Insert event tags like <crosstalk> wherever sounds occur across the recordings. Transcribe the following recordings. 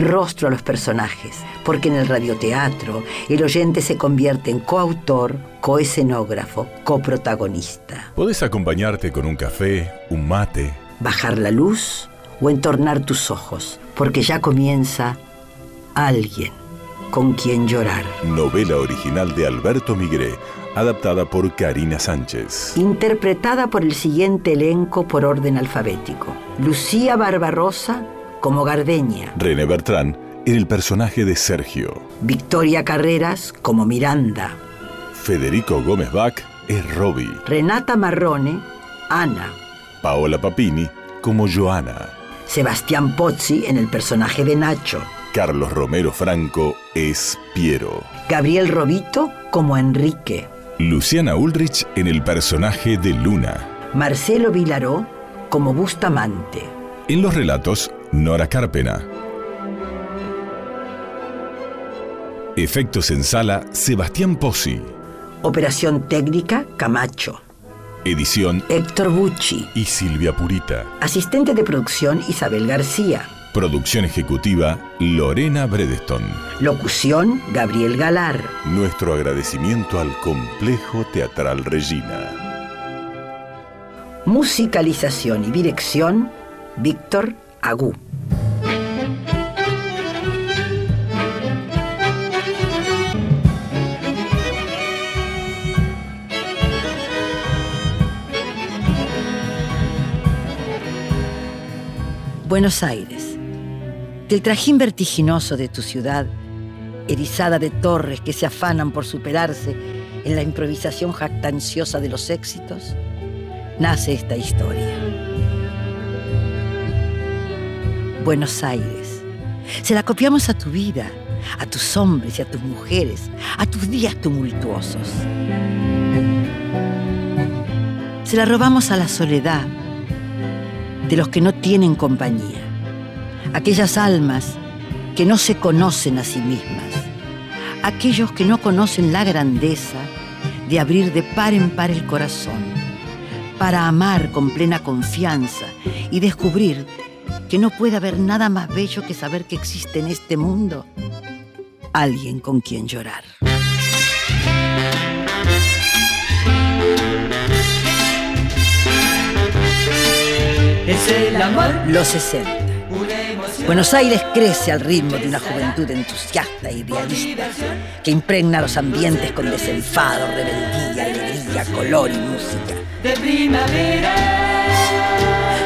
rostro a los personajes, porque en el radioteatro el oyente se convierte en coautor, coescenógrafo, coprotagonista. Podés acompañarte con un café, un mate, Bajar la luz o entornar tus ojos, porque ya comienza alguien con quien llorar. novela original de Alberto Migré, adaptada por Karina Sánchez. Interpretada por el siguiente elenco por orden alfabético. Lucía Barbarosa como Gardeña. René Bertrán en el personaje de Sergio. Victoria Carreras como Miranda. Federico Gómez Bach es Robbie. Renata Marrone, Ana. Paola Papini como Joana. Sebastián Pozzi en el personaje de Nacho. Carlos Romero Franco es Piero. Gabriel Robito como Enrique. Luciana Ulrich en el personaje de Luna. Marcelo Vilaró como Bustamante. En los relatos, Nora Carpena. Efectos en sala, Sebastián Pozzi. Operación técnica Camacho. Edición Héctor Bucci. y Silvia Purita. Asistente de producción Isabel García. Producción ejecutiva, Lorena Bredeston. Locución Gabriel Galar. Nuestro agradecimiento al Complejo Teatral Regina. Musicalización y dirección Víctor Agú. Buenos Aires. Del trajín vertiginoso de tu ciudad, erizada de torres que se afanan por superarse en la improvisación jactanciosa de los éxitos, nace esta historia. Buenos Aires. Se la copiamos a tu vida, a tus hombres y a tus mujeres, a tus días tumultuosos. Se la robamos a la soledad de los que no tienen compañía, aquellas almas que no se conocen a sí mismas, aquellos que no conocen la grandeza de abrir de par en par el corazón, para amar con plena confianza y descubrir que no puede haber nada más bello que saber que existe en este mundo alguien con quien llorar. Es el amor Los 60. una emoción. Buenos Aires crece al ritmo de una juventud entusiasta e idealista que impregna los ambientes con desenfado, rebeldía, alegría, color y música. de primavera.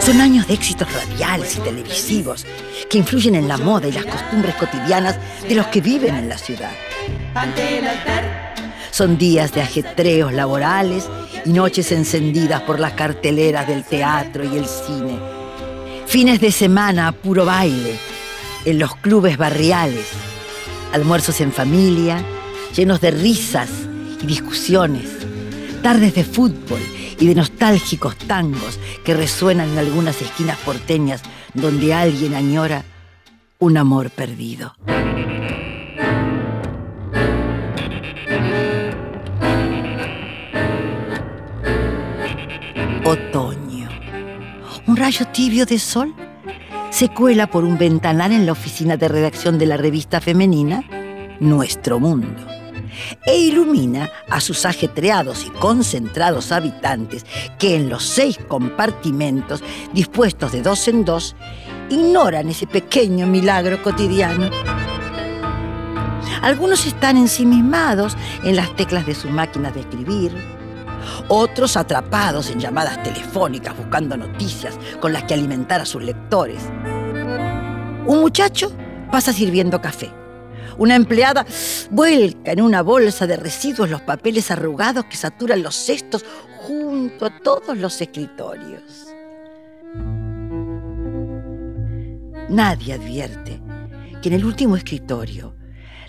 Son años de éxitos radiales y televisivos que influyen en la moda y las costumbres cotidianas de los que viven en la ciudad. Son días de ajetreos laborales y noches encendidas por las carteleras del teatro y el cine. Fines de semana a puro baile en los clubes barriales. Almuerzos en familia, llenos de risas y discusiones. Tardes de fútbol y de nostálgicos tangos que resuenan en algunas esquinas porteñas donde alguien añora un amor perdido. Otoño. Un rayo tibio de sol se cuela por un ventanal en la oficina de redacción de la revista femenina Nuestro Mundo e ilumina a sus ajetreados y concentrados habitantes que en los seis compartimentos, dispuestos de dos en dos, ignoran ese pequeño milagro cotidiano. Algunos están ensimismados en las teclas de sus máquinas de escribir, otros atrapados en llamadas telefónicas buscando noticias con las que alimentar a sus lectores. Un muchacho pasa sirviendo café. Una empleada vuelca en una bolsa de residuos los papeles arrugados que saturan los cestos junto a todos los escritorios. Nadie advierte que en el último escritorio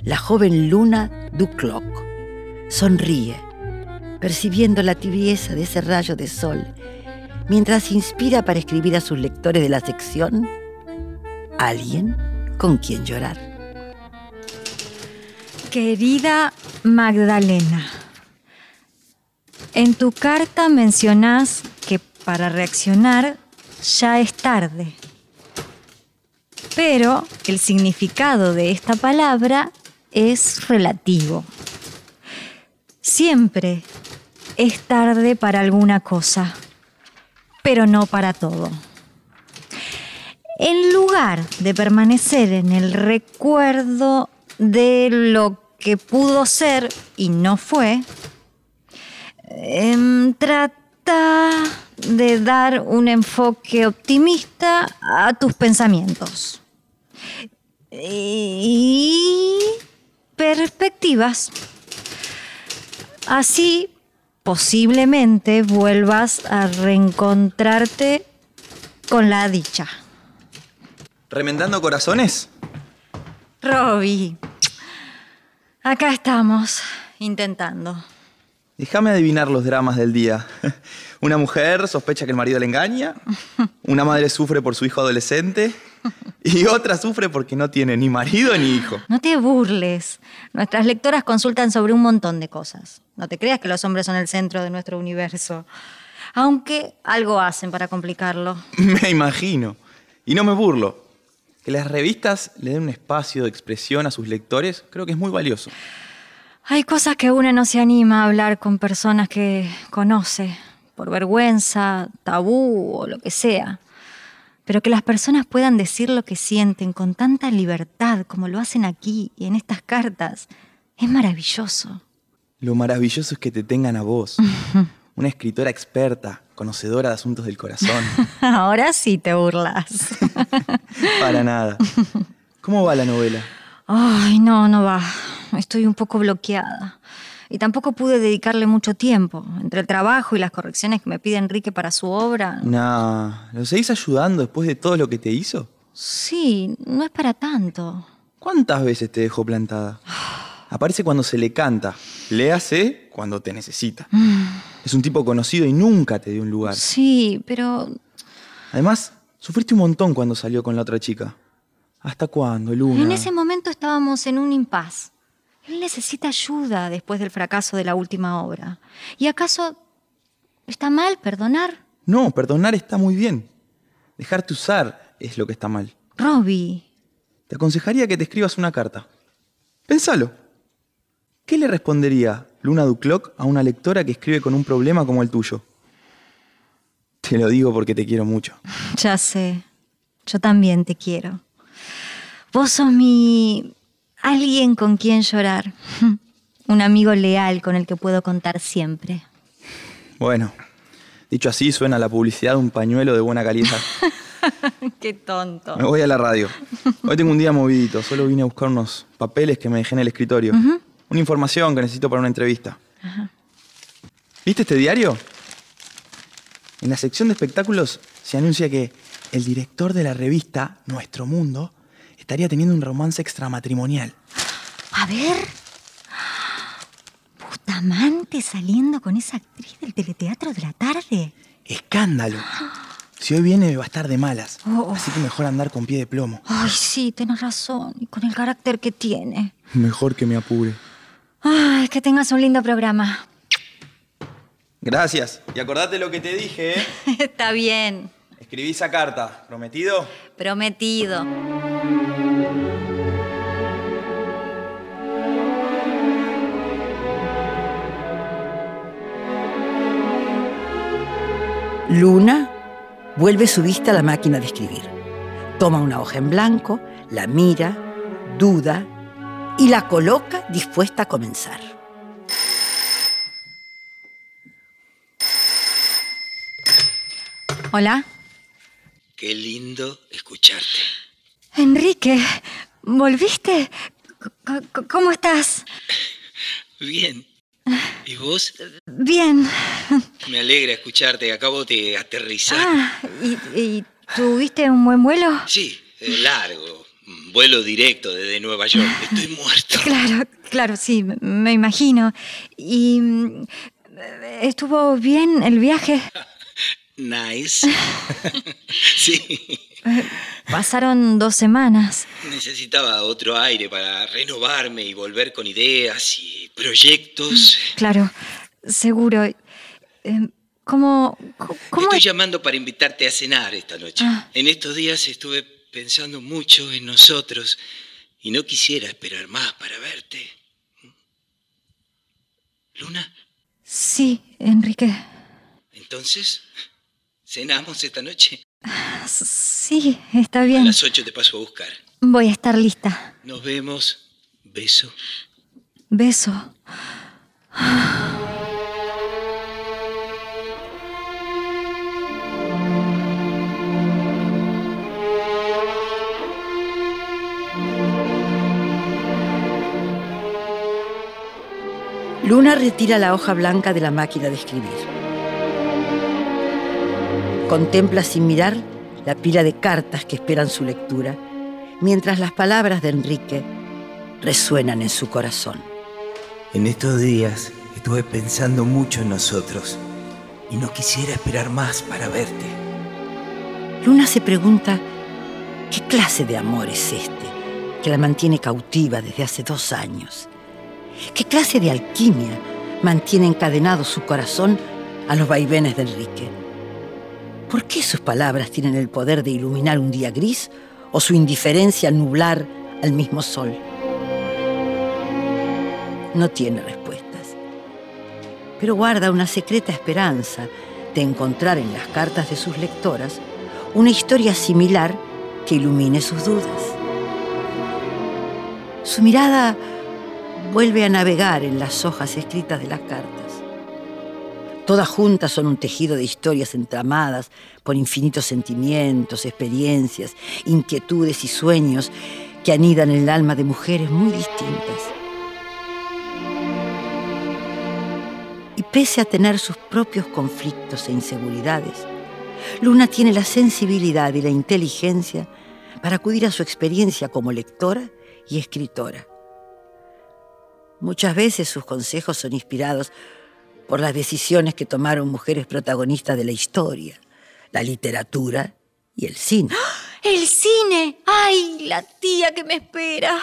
la joven Luna Ducloc sonríe, percibiendo la tibieza de ese rayo de sol, mientras inspira para escribir a sus lectores de la sección Alguien con quien llorar. Querida Magdalena, en tu carta mencionás que para reaccionar ya es tarde. Pero el significado de esta palabra es relativo. Siempre es tarde para alguna cosa, pero no para todo. En lugar de permanecer en el recuerdo de lo que pudo ser y no fue, em, trata de dar un enfoque optimista a tus pensamientos y perspectivas. Así, posiblemente vuelvas a reencontrarte con la dicha. ¿Remendando corazones? Robbie, acá estamos, intentando. Déjame adivinar los dramas del día. <laughs> Una mujer sospecha que el marido le engaña, <laughs> una madre sufre por su hijo adolescente <laughs> y otra sufre porque no tiene ni marido ni hijo. No te burles. Nuestras lectoras consultan sobre un montón de cosas. No te creas que los hombres son el centro de nuestro universo. Aunque algo hacen para complicarlo. Me imagino. Y no me burlo. Que las revistas le den un espacio de expresión a sus lectores creo que es muy valioso. Hay cosas que uno no se anima a hablar con personas que conoce, por vergüenza, tabú o lo que sea. Pero que las personas puedan decir lo que sienten con tanta libertad como lo hacen aquí y en estas cartas, es maravilloso. Lo maravilloso es que te tengan a vos, <laughs> una escritora experta, conocedora de asuntos del corazón. <laughs> Ahora sí te burlas. <laughs> Para nada. ¿Cómo va la novela? Ay, no, no va. Estoy un poco bloqueada. Y tampoco pude dedicarle mucho tiempo. Entre el trabajo y las correcciones que me pide Enrique para su obra. Nah, ¿lo seguís ayudando después de todo lo que te hizo? Sí, no es para tanto. ¿Cuántas veces te dejó plantada? <sighs> Aparece cuando se le canta. Léase cuando te necesita. Es un tipo conocido y nunca te dio un lugar. Sí, pero Además, sufriste un montón cuando salió con la otra chica. ¿Hasta cuándo, Luna? en ese momento estábamos en un impas. Él necesita ayuda después del fracaso de la última obra. ¿Y acaso está mal perdonar? No, perdonar está muy bien. Dejarte usar es lo que está mal. Robbie, Te aconsejaría que te escribas una carta. Pensalo. ¿Qué le respondería Luna Ducloc a una lectora que escribe con un problema como el tuyo? Te lo digo porque te quiero mucho. ya sé. Yo también te quiero. Vos sos mi... alguien con quien llorar. <laughs> Un amigo leal con el que puedo contar siempre. Bueno, dicho así, suena la publicidad de un pañuelo de buena calidad. <laughs> Qué tonto. Me voy a la radio. Hoy tengo un día movidito. Solo vine a buscar unos papeles que me dejé en el escritorio. Una información que necesito para una entrevista. ¿Viste este diario? En la sección de espectáculos se anuncia que el director de la revista Nuestro Mundo estaría teniendo un romance extramatrimonial. A ver. Bustamante saliendo con esa actriz del teleteatro de la tarde. ¡Escándalo! Si hoy viene va a estar de malas. Oh, oh. Así que mejor andar con pie de plomo. Ay, sí, tenés razón. Y con el carácter que tiene. Mejor que me apure. Ay, que tengas un lindo programa. Gracias. Y acordate lo que te dije, ¿eh? <laughs> Está bien. Escribí esa carta. ¿Prometido? Prometido. Luna vuelve su vista a la máquina de escribir. Toma una hoja en blanco, la mira, duda y la coloca dispuesta a comenzar. Hola. Qué lindo escucharte. Enrique, ¿volviste? ¿Cómo estás? Bien. ¿Y vos? Bien. Me alegra escucharte. Acabo de aterrizar. Ah, ¿y, y tuviste un buen vuelo? Sí, largo. Vuelo directo desde Nueva York. Estoy muerto. <laughs> Claro, claro, sí, me- imagino. ¿Y mm, estuvo bien el viaje? <laughs> Nice. <laughs> sí. Pasaron dos semanas. Necesitaba otro aire para renovarme y volver con ideas y proyectos. Claro, seguro. Eh, ¿Cómo, co- cómo Estoy llamando para invitarte a cenar esta noche. Ah. En estos días estuve pensando mucho en nosotros y no quisiera esperar más para verte. Luna, Sí, Enrique. entonces, ¿cenamos esta noche? Sí, está A bien. las 8 te paso a buscar. Voy a estar lista. Nos vemos. Beso. Beso. Luna retira la hoja blanca de la máquina de escribir. Contempla sin mirar la pila de cartas que esperan su lectura, mientras las palabras de Enrique resuenan en su corazón. En estos días estuve pensando mucho en nosotros y no quisiera esperar más para verte. Luna se pregunta qué clase de amor es este que la mantiene cautiva desde hace dos años. ¿Qué clase de alquimia mantiene encadenado su corazón a los vaivenes de Enrique? ¿Por qué sus palabras tienen el poder de iluminar un día gris o su indiferencia nublar al mismo sol? No tiene respuestas, pero guarda una secreta esperanza de encontrar en las cartas de sus lectoras una historia similar que ilumine sus dudas. Su mirada vuelve a navegar en las hojas escritas de las cartas. Todas juntas son un tejido de historias entramadas por infinitos sentimientos, experiencias, inquietudes y sueños que anidan en el alma de mujeres muy distintas. Y pese a tener sus propios conflictos e inseguridades, Luna tiene la sensibilidad y la inteligencia para acudir a su experiencia como lectora y escritora. Muchas veces sus consejos son inspirados por las decisiones que tomaron mujeres protagonistas de la historia, la literatura y el cine. <gasps> ¡El cine! ¡Ay, la tía que me espera!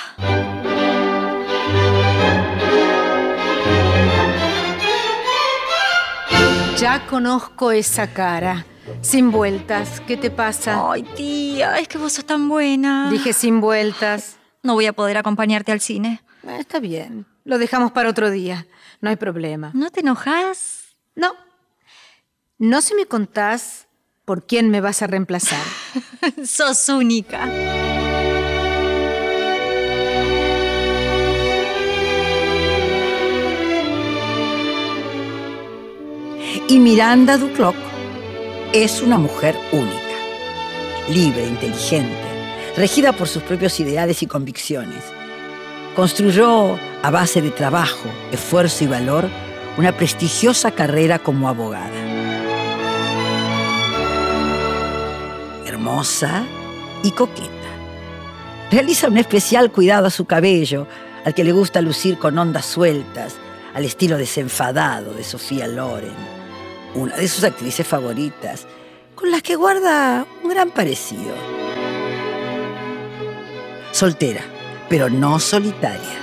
Ya conozco esa cara. Sin vueltas. ¿Qué te pasa? Ay, tía, es que vos sos tan buena. Dije sin vueltas. No voy a poder acompañarte al cine. Está bien. Lo dejamos para otro día. No hay problema. ¿No te enojas? No. No si me contás por quién me vas a reemplazar. <laughs> sos única. Y Miranda Ducloc es una mujer única, libre, inteligente, regida por sus propios ideales y convicciones. Construyó, a base de trabajo, esfuerzo y valor, una prestigiosa carrera como abogada. Hermosa y coqueta. Realiza un especial cuidado a su cabello, al que le gusta lucir con ondas sueltas, al estilo desenfadado de Sofía Loren, una de sus actrices favoritas, con las que guarda un gran parecido. Soltera, pero no solitaria.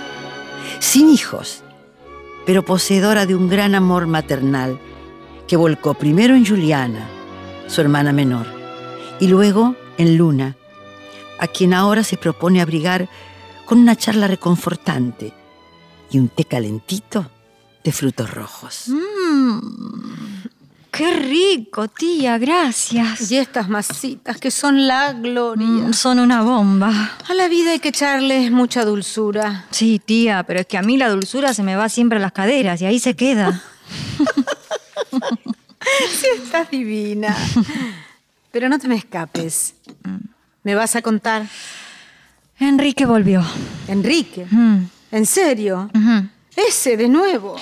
Sin hijos, pero poseedora de un gran amor maternal que volcó primero en Juliana, su hermana menor, y luego en Luna, a quien ahora se propone abrigar con una charla reconfortante y un té calentito de frutos rojos. ¡Qué rico, tía! Gracias. Y estas masitas que son la gloria. Mm, Son una bomba. A la vida hay que echarles mucha dulzura. Sí, tía, pero es que a mí la dulzura se me va siempre a las caderas y ahí se queda. <laughs> Estás divina. Pero no te me escapes. ¿Me vas a contar? Enrique volvió. Enrique. Mm, ¿En serio? Ese de nuevo.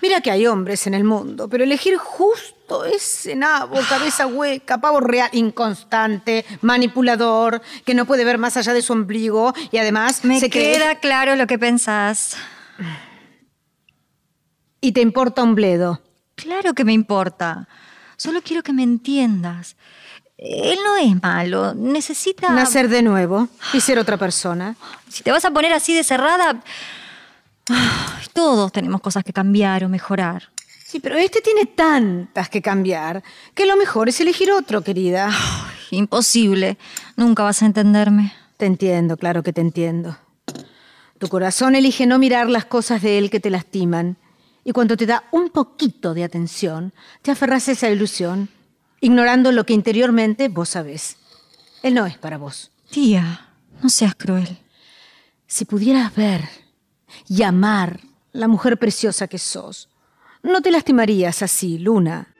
Mira que hay hombres en el mundo, pero elegir justo ese nabo, cabeza hueca, pavo real, inconstante, manipulador, que no puede ver más allá de su ombligo y además Me se cree- queda claro lo que pensás. Y te importa un bledo. Claro que me importa. Solo quiero que me entiendas. Él no es malo. Necesita. Nacer de nuevo y ser otra persona. Si te vas a poner así de cerrada. Ay, Todos tenemos cosas que cambiar o mejorar. Sí, pero este tiene tantas que cambiar que lo mejor es elegir otro, querida. Imposible. Nunca vas a entenderme. Te entiendo, claro que te entiendo. Tu corazón elige no mirar las cosas de él que te lastiman. Y cuando te da un poquito de atención, te aferras a esa ilusión, ignorando lo que interiormente vos sabés. Él no es para vos. Tía, no seas cruel. Si pudieras ver y amar la mujer preciosa que sos, no te lastimarías así, Luna.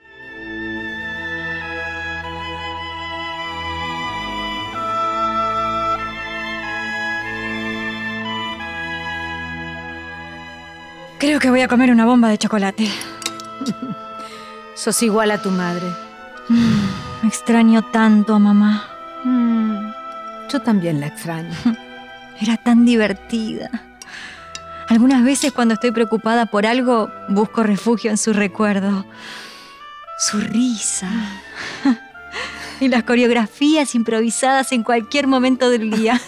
Creo que voy a comer una bomba de chocolate. Sos igual a tu madre. Me extraño tanto a mamá. Mm, yo también la extraño. <laughs> Era tan divertida. Algunas veces cuando estoy preocupada por algo, busco refugio en su recuerdo. Su risa. <laughs> Y las coreografías improvisadas en cualquier momento del día.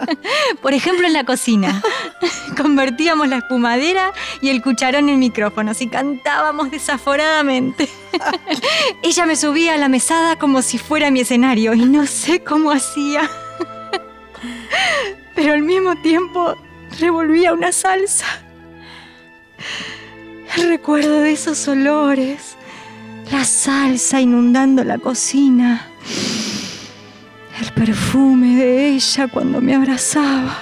<laughs> Por ejemplo, en la cocina. <laughs> Convertíamos la espumadera y el cucharón en micrófonos y cantábamos desaforadamente. Ella me subía a la mesada como si fuera mi escenario y no sé cómo hacía. Pero al mismo tiempo revolvía una salsa. El recuerdo de esos olores, la salsa inundando la cocina, el perfume de ella cuando me abrazaba,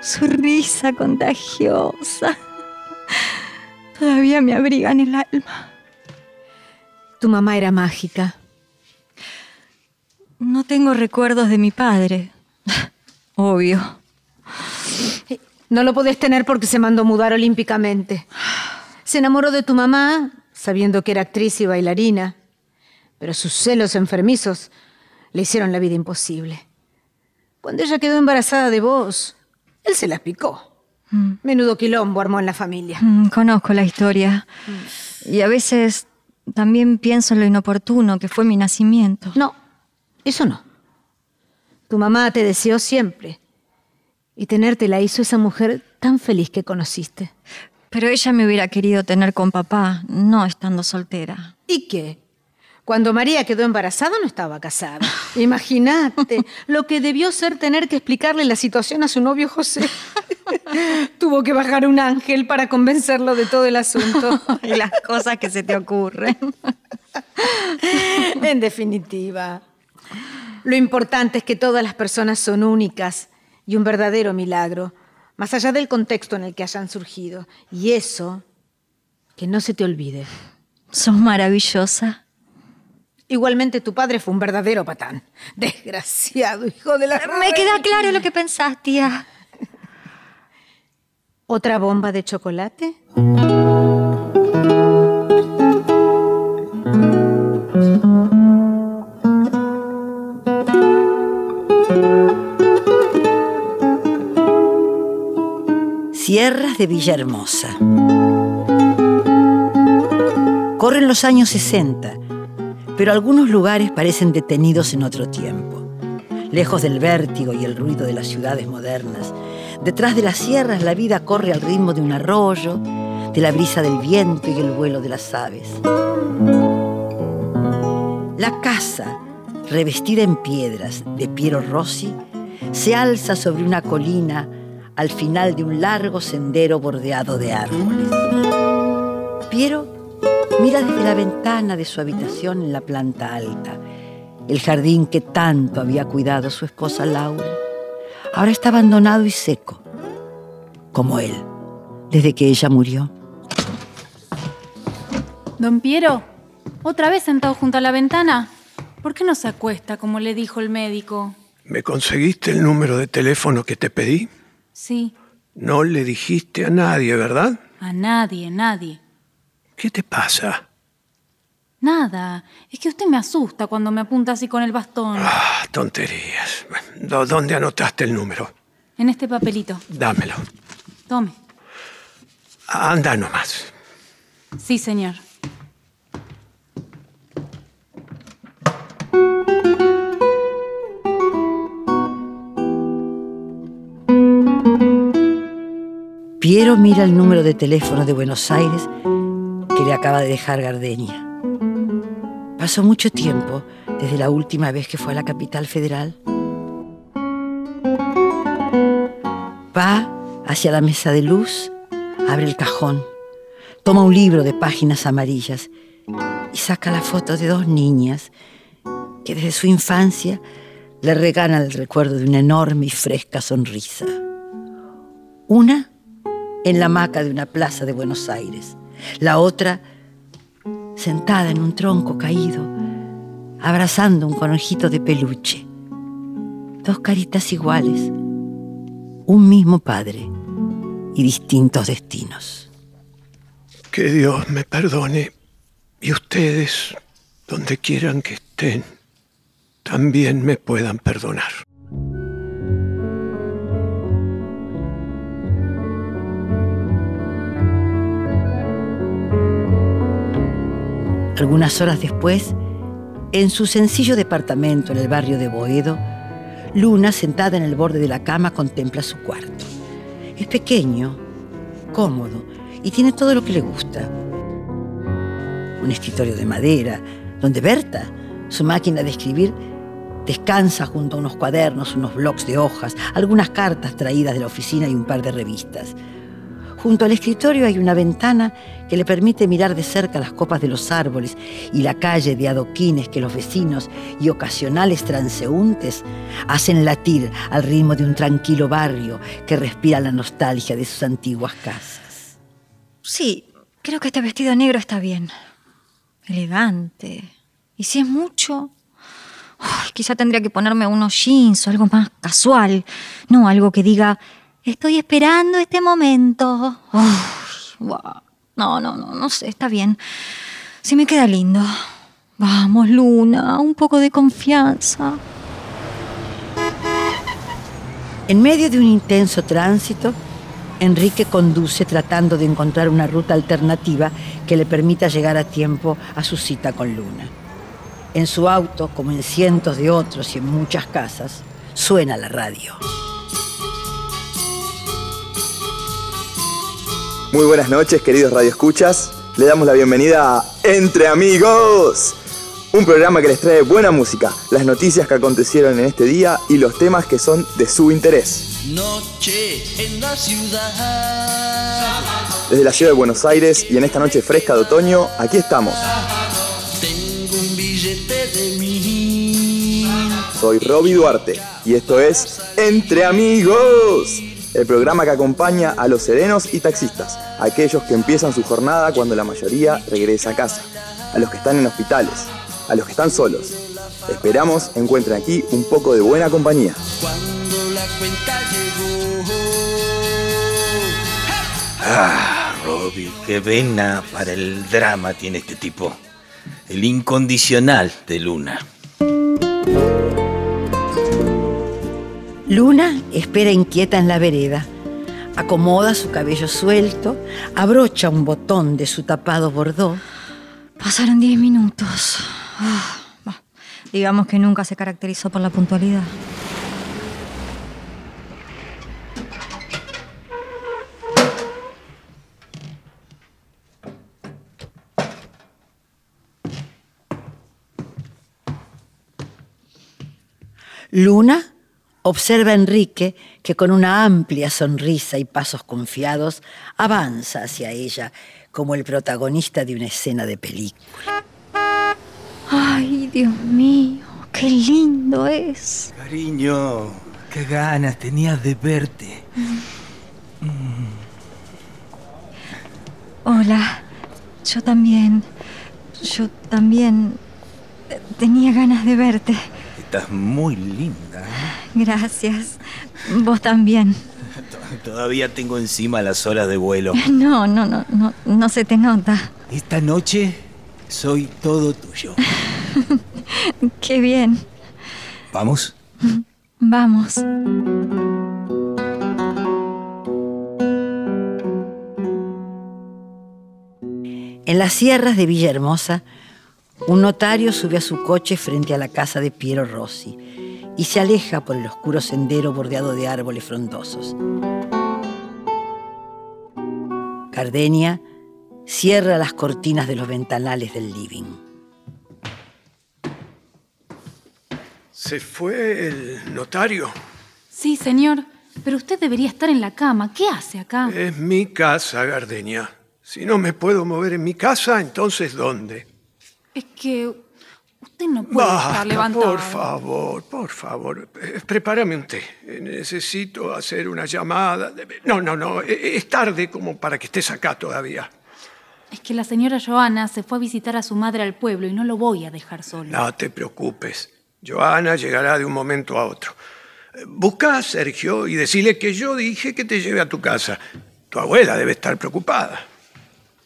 su risa contagiosa, todavía me abrigan el alma. Tu mamá era mágica. No tengo recuerdos de mi padre, obvio. No lo podés tener porque se mandó mudar olímpicamente. Se enamoró de tu mamá, sabiendo que era actriz y bailarina, pero sus celos enfermizos le hicieron la vida imposible. Cuando ella quedó embarazada de vos, él se las picó. Menudo quilombo armó en la familia. Mm, Conozco la historia. Y a veces también pienso en lo inoportuno que fue mi nacimiento. No, eso no. Tu mamá te deseó siempre. Y tenerte la hizo esa mujer tan feliz que conociste. Pero ella me hubiera querido tener con papá, no estando soltera. ¿Y qué? Cuando María quedó embarazada no estaba casada. <laughs> Imagínate lo que debió ser tener que explicarle la situación a su novio José. <laughs> Tuvo que bajar un ángel para convencerlo de todo el asunto. <laughs> Y las cosas que se te ocurren. en definitiva, lo importante es que todas las personas son únicas y un verdadero milagro, más allá del contexto en el que hayan surgido. Y eso, que no se te olvide. Sos maravillosa. Igualmente tu padre fue un verdadero patán. <laughs> Desgraciado, hijo de la... Me queda claro lo que pensás, tía. <laughs> ¿Otra bomba de chocolate? De Villahermosa. Corren los años 60, pero algunos lugares parecen detenidos en otro tiempo. Lejos del vértigo y el ruido de las ciudades modernas, detrás de las sierras la vida corre al ritmo de un arroyo, de la brisa del viento y el vuelo de las aves. La casa, revestida en piedras de Piero Rossi, se alza sobre una colina al final de un largo sendero bordeado de árboles. Piero mira desde la ventana de su habitación en la planta alta el jardín que tanto había cuidado su esposa Laura. Ahora está abandonado y seco, como él, desde que ella murió. Don Piero, ¿otra vez sentado junto a la ventana? ¿Por qué no se acuesta como le dijo el médico? ¿Me conseguiste el número de teléfono que te pedí? Sí, No le dijiste a nadie, ¿verdad? A nadie, nadie. ¿Qué te pasa? Nada. Es que usted me asusta cuando me apunta así con el bastón. Ah, tonterías. ¿Dó- ¿Dónde anotaste el número? En este papelito. Dámelo. Tome. Anda nomás. Sí, señor. Piero mira el número de teléfono de Buenos Aires que le acaba de dejar Gardenia. Pasó mucho tiempo desde la última vez que fue a la capital federal. Va hacia la mesa de luz, abre el cajón, toma un libro de páginas amarillas y saca la foto de dos niñas que desde su infancia le regalan el recuerdo de una enorme y fresca sonrisa. Una en la hamaca de una plaza de Buenos Aires, la otra sentada en un tronco caído, abrazando un conejito de peluche. Dos caritas iguales, un mismo padre y distintos destinos. Que Dios me perdone y ustedes, donde quieran que estén, también me puedan perdonar. Algunas horas después, en su sencillo departamento en el barrio de Boedo, Luna, sentada en el borde de la cama, contempla su cuarto. Es pequeño, cómodo y tiene todo lo que le gusta. Un escritorio de madera, donde Berta, su máquina de escribir, descansa junto a unos cuadernos, unos blocs de hojas, algunas cartas traídas de la oficina y un par de revistas. Junto al escritorio hay una ventana que le permite mirar de cerca las copas de los árboles y la calle de adoquines que los vecinos y ocasionales transeúntes hacen latir al ritmo de un tranquilo barrio que respira la nostalgia de sus antiguas casas. Sí, creo que este vestido negro está bien. Elegante. Y si es mucho, Uy, quizá tendría que ponerme unos jeans o algo más casual. No, algo que diga, estoy esperando este momento. Uf. No, no, no, no sé, está bien. Sí me queda lindo. Vamos, Luna, un poco de confianza. En medio de un intenso tránsito, Enrique conduce tratando de encontrar una ruta alternativa que le permita llegar a tiempo a su cita con Luna. En su auto, como en cientos de otros y en muchas casas, suena la radio. Muy buenas noches, queridos radioescuchas. Le damos la bienvenida a Entre Amigos, un programa que les trae buena música, las noticias que acontecieron en este día y los temas que son de su interés. Noche en la ciudad. Desde la ciudad de Buenos Aires y en esta noche fresca de otoño, aquí estamos. Tengo un billete de mil. Soy Roby Duarte y esto es Entre Amigos, el programa que acompaña a los serenos y taxistas, aquellos que empiezan su jornada cuando la mayoría regresa a casa, a los que están en hospitales, a los que están solos. Esperamos encuentren aquí un poco de buena compañía. Cuando la cuenta llegó. Ah, Robbie, qué vena para el drama tiene este tipo. El incondicional de Luna. Luna espera inquieta en la vereda. Acomoda su cabello suelto, abrocha un botón de su tapado bordó. Pasaron 10 minutos. Ah, digamos que nunca se caracterizó por la puntualidad. Luna observa a Enrique que con una amplia sonrisa y pasos confiados avanza hacia ella como el protagonista de una escena de película. Ay, Dios mío, qué lindo es. Cariño, qué ganas tenías de verte. Hola, yo también. Yo también eh, tenía ganas de verte. Estás muy linda. Gracias. Vos también. <laughs> Todavía tengo encima las horas de vuelo. <laughs> No, no, no, no, no se te nota. Esta noche soy todo tuyo. <laughs> Qué bien. ¿Vamos? Vamos. En las sierras de Villahermosa, un notario sube a su coche frente a la casa de Piero Rossi y se aleja por el oscuro sendero bordeado de árboles frondosos. Gardenia cierra las cortinas de los ventanales del living. ¿Se fue el notario? Sí, señor, pero usted debería estar en la cama. ¿Qué hace acá? Es mi casa, Gardenia. Si no me puedo mover en mi casa, entonces ¿dónde? Es que usted no puede estar levantado. por favor, por favor. Eh, Prepárame un té. Eh, Necesito hacer una llamada. No, no, no. eh, Es tarde como para que estés acá todavía. Es que la señora Joana se fue a visitar a su madre al pueblo y no lo voy a dejar solo. No te preocupes. Joana llegará de un momento a otro. Busca a Sergio y decile que yo dije que te lleve a tu casa. Tu abuela debe estar preocupada.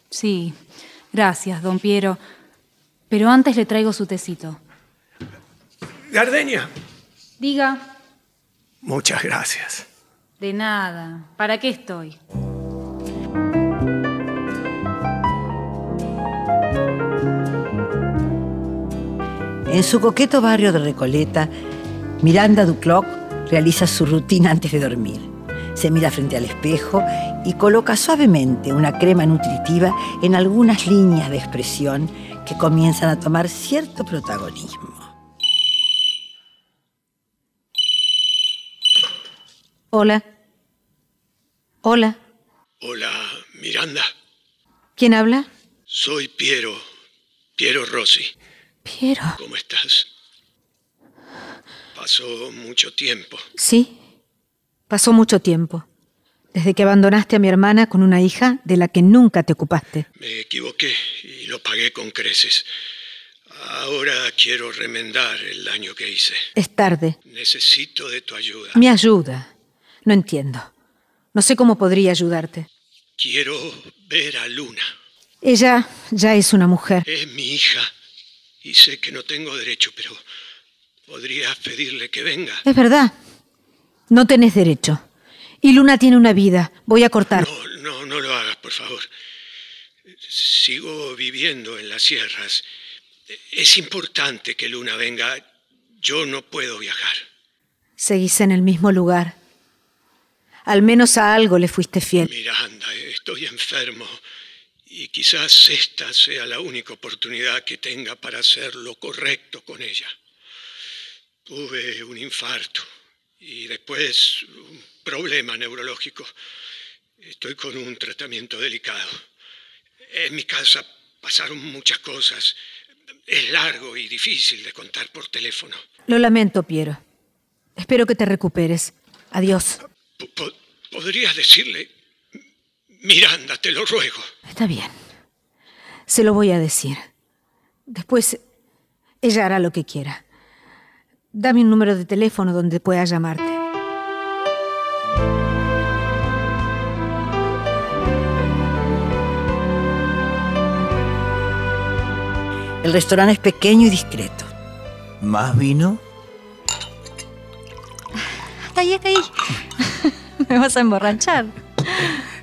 Sí, gracias, don Piero. Pero antes le traigo su tecito. Gardenia, Diga, muchas gracias. de nada. ¿Para qué estoy? En su coqueto barrio de Recoleta, Miranda Ducloc realiza su rutina antes de dormir. Se mira frente al espejo y coloca suavemente una crema nutritiva en algunas líneas de expresión que comienzan a tomar cierto protagonismo. Hola. Hola. Hola, Miranda. ¿Quién habla? Soy Piero. Piero Rossi. Piero. ¿Cómo estás? Pasó mucho tiempo. Sí. Pasó mucho tiempo. Desde que abandonaste a mi hermana con una hija de la que nunca te ocupaste. Me equivoqué y lo pagué con creces. Ahora quiero remendar el daño que hice. Es tarde. Necesito de tu ayuda. Mi ayuda. No entiendo. No sé cómo podría ayudarte. Quiero ver a Luna. Ella ya es una mujer. Es mi hija y sé que no tengo derecho, pero podrías pedirle que venga. Es verdad. No tenés derecho. Y Luna tiene una vida. Voy a cortar. No, no, no lo hagas, por favor. Sigo viviendo en las sierras. Es importante que Luna venga. Yo no puedo viajar. Seguís en el mismo lugar. Al menos a algo le fuiste fiel. Miranda, estoy enfermo y quizás esta sea la única oportunidad que tenga para hacer lo correcto con ella. Tuve un infarto y después un problema neurológico. Estoy con un tratamiento delicado. En mi casa pasaron muchas cosas. Es largo y difícil de contar por teléfono. Lo lamento, Piero. Espero que te recuperes. Adiós. Po- ¿Podrías decirle, Miranda, te lo ruego? Está bien. Se lo voy a decir. Después, ella hará lo que quiera. Dame un número de teléfono donde pueda llamarte. El restaurante es pequeño y discreto. ¿Más vino? Está ahí, está ahí. <laughs> Me vas a emborrachar.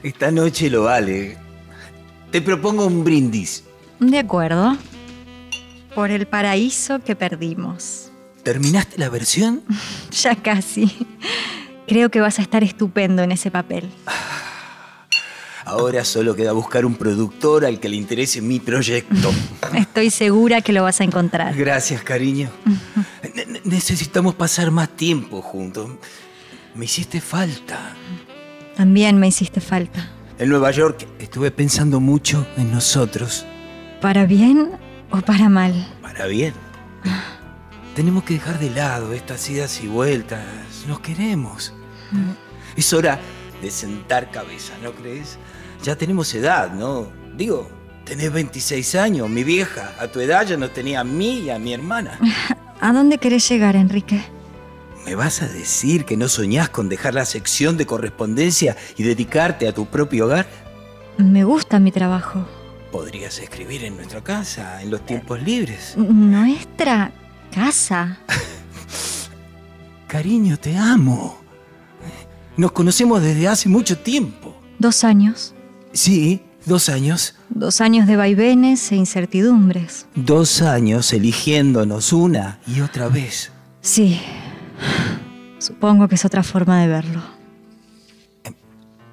Esta noche lo vale. Te propongo un brindis. De acuerdo. Por el paraíso que perdimos. ¿Terminaste la versión? <laughs> Ya casi. Creo que vas a estar estupendo en ese papel. Ahora solo queda buscar un productor al que le interese mi proyecto. <laughs> Estoy segura que lo vas a encontrar. Gracias, cariño. Ne- ne- necesitamos pasar más tiempo juntos. Me hiciste falta. También me hiciste falta. En Nueva York estuve pensando mucho en nosotros. ¿Para bien o para mal? Para bien. Tenemos que dejar de lado estas idas y vueltas. Nos queremos. Es hora de sentar cabeza, ¿no crees? Ya tenemos edad, ¿no? Digo, tenés 26 años. Mi vieja a tu edad ya nos tenía a mí y a mi hermana. <laughs> ¿A dónde querés llegar, Enrique? ¿Me vas a decir que no soñás con dejar la sección de correspondencia y dedicarte a tu propio hogar? Me gusta mi trabajo. Podrías escribir en nuestra casa, en los tiempos libres. ¿Nuestra casa? <laughs> Cariño, te amo. Nos conocemos desde hace mucho tiempo. Dos años. Sí, dos años. Dos años de vaivenes e incertidumbres. Dos años eligiéndonos una y otra vez. Sí. Supongo que es otra forma de verlo.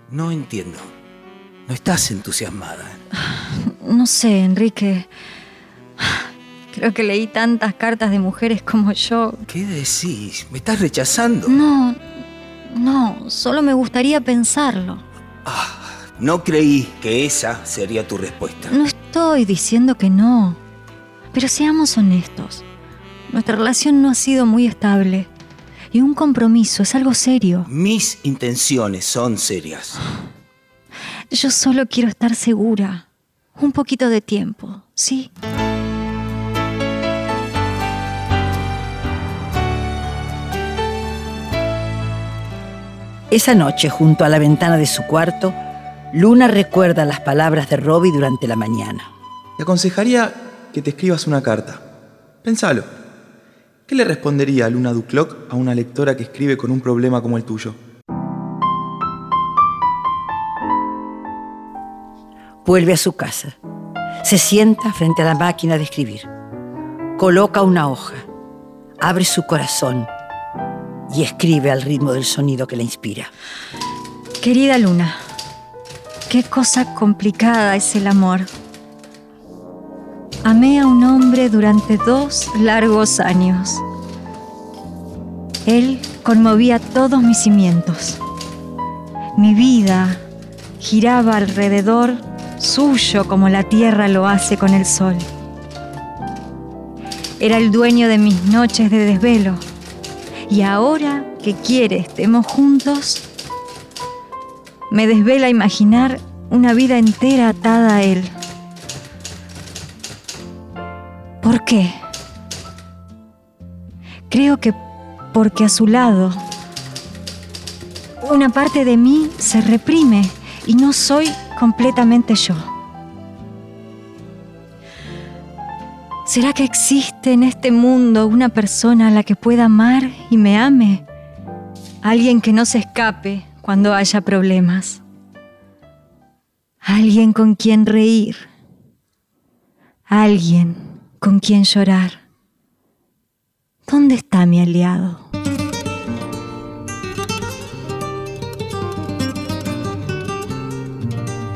No entiendo. No estás entusiasmada. No sé, Enrique. Creo que leí tantas cartas de mujeres como yo. ¿Qué decís? ¿Me estás rechazando? No, no, solo me gustaría pensarlo. No creí que esa sería tu respuesta. No estoy diciendo que no. Pero seamos honestos. Nuestra relación no ha sido muy estable. Y un compromiso es algo serio. Mis intenciones son serias. Yo solo quiero estar segura. Un poquito de tiempo, ¿sí? Esa noche, junto a la ventana de su cuarto, Luna recuerda las palabras de Robbie durante la mañana. Te aconsejaría que te escribas una carta. Pensalo. ¿Qué le respondería Luna Ducloc a una lectora que escribe con un problema como el tuyo? Vuelve a su casa. Se sienta frente a la máquina de escribir. Coloca una hoja. Abre su corazón y escribe al ritmo del sonido que la inspira. Querida Luna, qué cosa complicada es el amor. Amé a un hombre durante dos largos años. Él conmovía todos mis cimientos. Mi vida giraba alrededor suyo como la tierra lo hace con el sol. Era el dueño de mis noches de desvelo. Y ahora que quiere estemos juntos, me desvela imaginar una vida entera atada a él. ¿Por qué? Creo que porque a su lado una parte de mí se reprime y no soy completamente yo. ¿Será que existe en este mundo una persona a la que pueda amar y me ame? Alguien que no se escape cuando haya problemas. Alguien con quien reír. Alguien con quien llorar. ¿Dónde está mi aliado?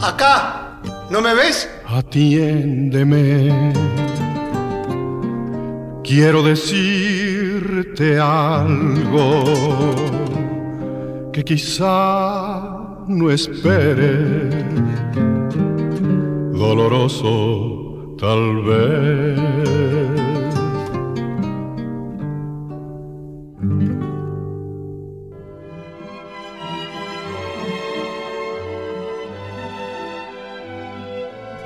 Acá, ¿no me ves? Atiéndeme. Quiero decirte algo que quizá no esperes. Doloroso tal vez.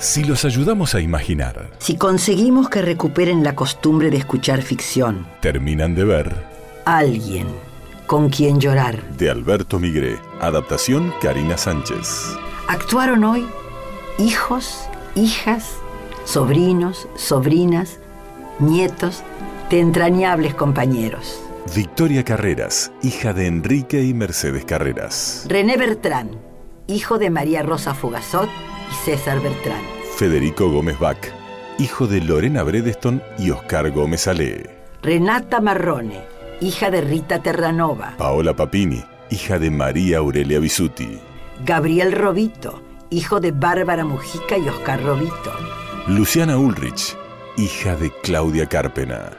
Si los ayudamos a imaginar, Si conseguimos que recuperen la costumbre de escuchar ficción, terminan de ver alguien con quien llorar. de Alberto Migré, adaptación Karina Sánchez. Actuaron hoy hijos, hijas, sobrinos, sobrinas, nietos de entrañables compañeros. Victoria Carreras, hija de Enrique y Mercedes Carreras. René Bertrán, hijo de María Rosa Fugazot y César Bertrán. Federico Gómez Bach, hijo de Lorena Bredeston y Oscar Gómez Ale. Renata Marrone, hija de Rita Terranova. Paola Papini, hija de María Aurelia Bisuti. Gabriel Robito, hijo de Bárbara Mujica y Oscar Robito. Luciana Ulrich, hija de Claudia Carpena.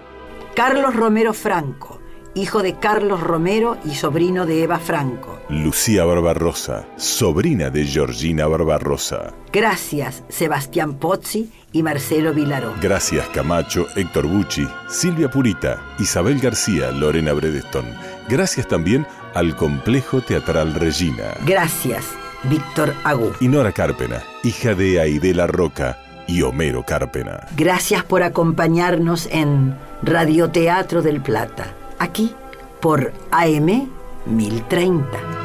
Carlos Romero Franco, hijo de Carlos Romero y sobrino de Eva Franco. Lucía Barbarosa, sobrina de Georgina Barbarosa. Gracias, Sebastián Pozzi y Marcelo Vilaró. Gracias Camacho, Héctor Bucci, Silvia Purita, Isabel García, Lorena Bredeston. Gracias también al Complejo Teatral Regina. Gracias, Víctor Agú. Y Nora Carpena, hija de Aidela Roca y Homero Carpena. Gracias por acompañarnos en Radioteatro del Plata. Aquí por AM 1030.